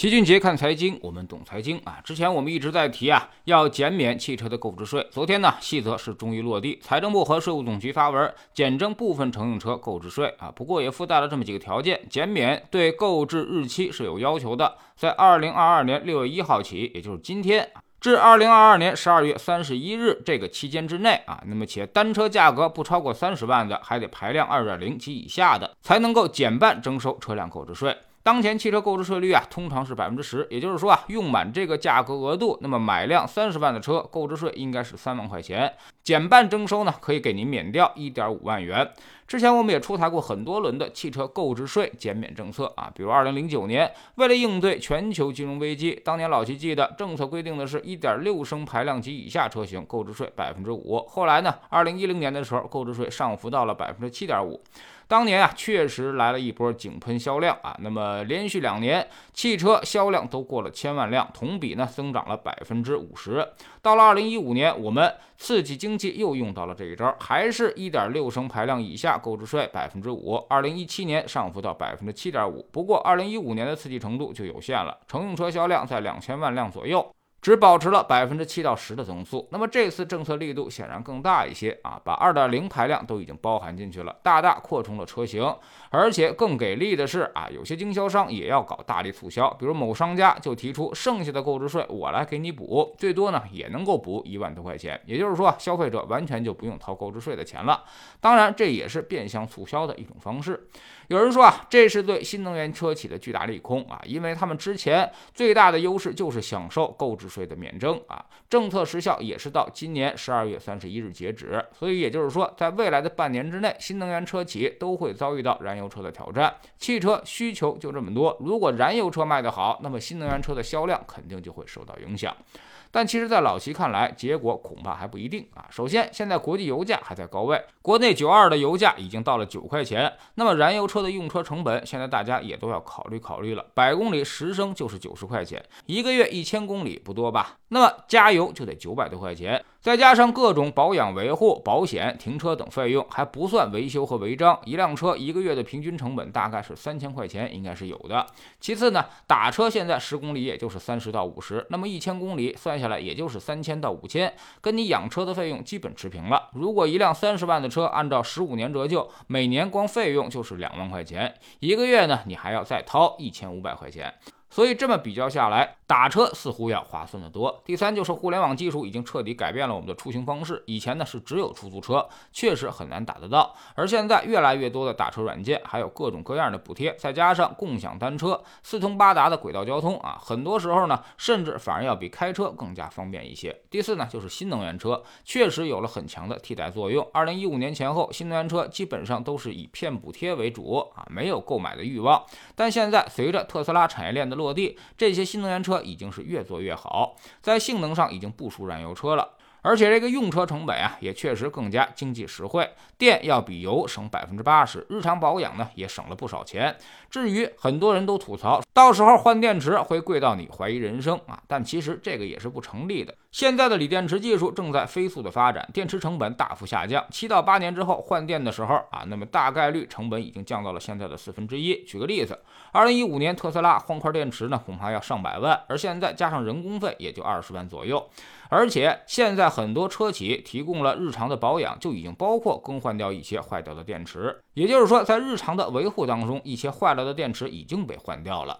齐俊杰看财经，我们懂财经啊。之前我们一直在提啊，要减免汽车的购置税。昨天呢，细则是终于落地，财政部和税务总局发文减征部分乘用车购置税啊。不过也附带了这么几个条件，减免对购置日期是有要求的，在二零二二年六月一号起，也就是今天至二零二二年十二月三十一日这个期间之内啊，那么且单车价格不超过三十万的，还得排量二点零及以下的，才能够减半征收车辆购置税。当前汽车购置税率啊，通常是百分之十，也就是说啊，用满这个价格额度，那么买辆三十万的车，购置税应该是三万块钱，减半征收呢，可以给您免掉一点五万元。之前我们也出台过很多轮的汽车购置税减免政策啊，比如二零零九年，为了应对全球金融危机，当年老齐记得政策规定的是一点六升排量及以下车型购置税百分之五，后来呢，二零一零年的时候，购置税上浮到了百分之七点五。当年啊，确实来了一波井喷销量啊，那么连续两年汽车销量都过了千万辆，同比呢增长了百分之五十。到了二零一五年，我们刺激经济又用到了这一招，还是一点六升排量以下购置税百分之五。二零一七年上浮到百分之七点五，不过二零一五年的刺激程度就有限了，乘用车销量在两千万辆左右。只保持了百分之七到十的增速，那么这次政策力度显然更大一些啊，把二点零排量都已经包含进去了，大大扩充了车型，而且更给力的是啊，有些经销商也要搞大力促销，比如某商家就提出剩下的购置税我来给你补，最多呢也能够补一万多块钱，也就是说消费者完全就不用掏购置税的钱了。当然这也是变相促销的一种方式。有人说啊，这是对新能源车企的巨大利空啊，因为他们之前最大的优势就是享受购置税的免征啊，政策时效也是到今年十二月三十一日截止，所以也就是说，在未来的半年之内，新能源车企都会遭遇到燃油车的挑战。汽车需求就这么多，如果燃油车卖得好，那么新能源车的销量肯定就会受到影响。但其实，在老齐看来，结果恐怕还不一定啊。首先，现在国际油价还在高位，国内九二的油价已经到了九块钱。那么，燃油车的用车成本，现在大家也都要考虑考虑了。百公里十升就是九十块钱，一个月一千公里不多多吧？那么加油就得九百多块钱。再加上各种保养、维护、保险、停车等费用，还不算维修和违章，一辆车一个月的平均成本大概是三千块钱，应该是有的。其次呢，打车现在十公里也就是三十到五十，那么一千公里算下来也就是三千到五千，跟你养车的费用基本持平了。如果一辆三十万的车按照十五年折旧，每年光费用就是两万块钱，一个月呢你还要再掏一千五百块钱。所以这么比较下来，打车似乎要划算得多。第三就是互联网技术已经彻底改变了我们的出行方式。以前呢是只有出租车，确实很难打得到。而现在越来越多的打车软件，还有各种各样的补贴，再加上共享单车、四通八达的轨道交通啊，很多时候呢，甚至反而要比开车更加方便一些。第四呢，就是新能源车确实有了很强的替代作用。二零一五年前后，新能源车基本上都是以骗补贴为主啊，没有购买的欲望。但现在随着特斯拉产业链的落地，这些新能源车已经是越做越好，在性能上已经不输燃油车了。而且这个用车成本啊，也确实更加经济实惠，电要比油省百分之八十，日常保养呢也省了不少钱。至于很多人都吐槽，到时候换电池会贵到你怀疑人生啊，但其实这个也是不成立的。现在的锂电池技术正在飞速的发展，电池成本大幅下降，七到八年之后换电的时候啊，那么大概率成本已经降到了现在的四分之一。举个例子，二零一五年特斯拉换块电池呢，恐怕要上百万，而现在加上人工费也就二十万左右。而且现在很多车企提供了日常的保养，就已经包括更换掉一些坏掉的电池。也就是说，在日常的维护当中，一些坏了的电池已经被换掉了。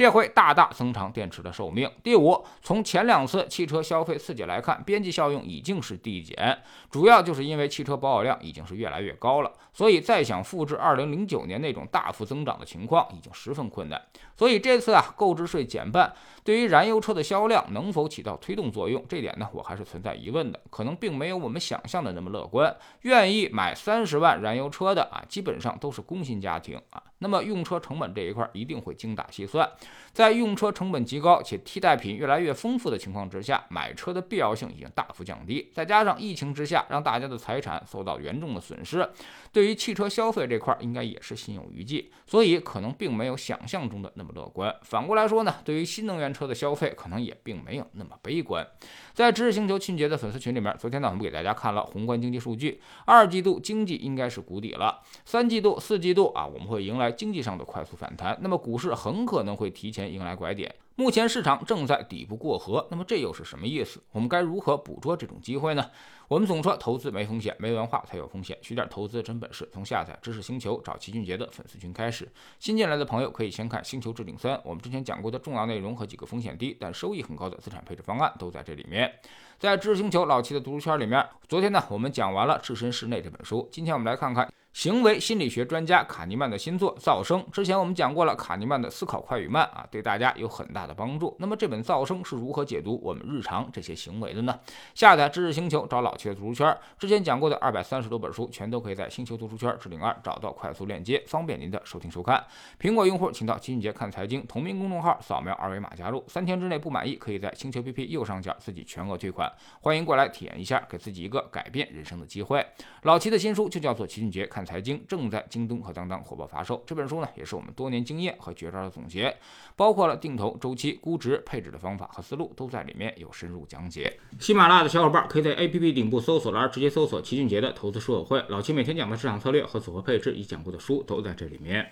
这会大大增长电池的寿命。第五，从前两次汽车消费刺激来看，边际效用已经是递减，主要就是因为汽车保有量已经是越来越高了，所以再想复制二零零九年那种大幅增长的情况，已经十分困难。所以这次啊，购置税减半，对于燃油车的销量能否起到推动作用，这点呢，我还是存在疑问的，可能并没有我们想象的那么乐观。愿意买三十万燃油车的啊，基本上都是工薪家庭啊。那么用车成本这一块一定会精打细算，在用车成本极高且替代品越来越丰富的情况之下，买车的必要性已经大幅降低。再加上疫情之下，让大家的财产受到严重的损失，对于汽车消费这块应该也是心有余悸，所以可能并没有想象中的那么乐观。反过来说呢，对于新能源车的消费可能也并没有那么悲观。在知识星球庆节的粉丝群里面，昨天呢我们给大家看了宏观经济数据，二季度经济应该是谷底了，三季度、四季度啊我们会迎来。经济上的快速反弹，那么股市很可能会提前迎来拐点。目前市场正在底部过河，那么这又是什么意思？我们该如何捕捉这种机会呢？我们总说投资没风险，没文化才有风险。学点投资真本事，从下载知识星球找齐俊杰的粉丝群开始。新进来的朋友可以先看《星球置顶三》，我们之前讲过的重要内容和几个风险低但收益很高的资产配置方案都在这里面。在知识星球老七的读书圈里面，昨天呢我们讲完了《置身事内》这本书，今天我们来看看。行为心理学专家卡尼曼的新作《噪声》，之前我们讲过了，卡尼曼的思考快与慢啊，对大家有很大的帮助。那么这本《噪声》是如何解读我们日常这些行为的呢？下载知识星球，找老七的读书圈，之前讲过的二百三十多本书，全都可以在星球读书圈置顶二找到快速链接，方便您的收听收看。苹果用户请到齐俊杰看财经同名公众号，扫描二维码加入，三天之内不满意，可以在星球 PP 右上角自己全额退款。欢迎过来体验一下，给自己一个改变人生的机会。老齐的新书就叫做《齐俊杰看看财经》，正在。京东和当当火爆发售这本书呢，也是我们多年经验和绝招的总结，包括了定投、周期、估值、配置的方法和思路，都在里面有深入讲解。喜马拉雅的小伙伴可以在 APP 顶部搜索栏直接搜索齐俊杰的投资书友会，老齐每天讲的市场策略和组合配置已讲过的书都在这里面。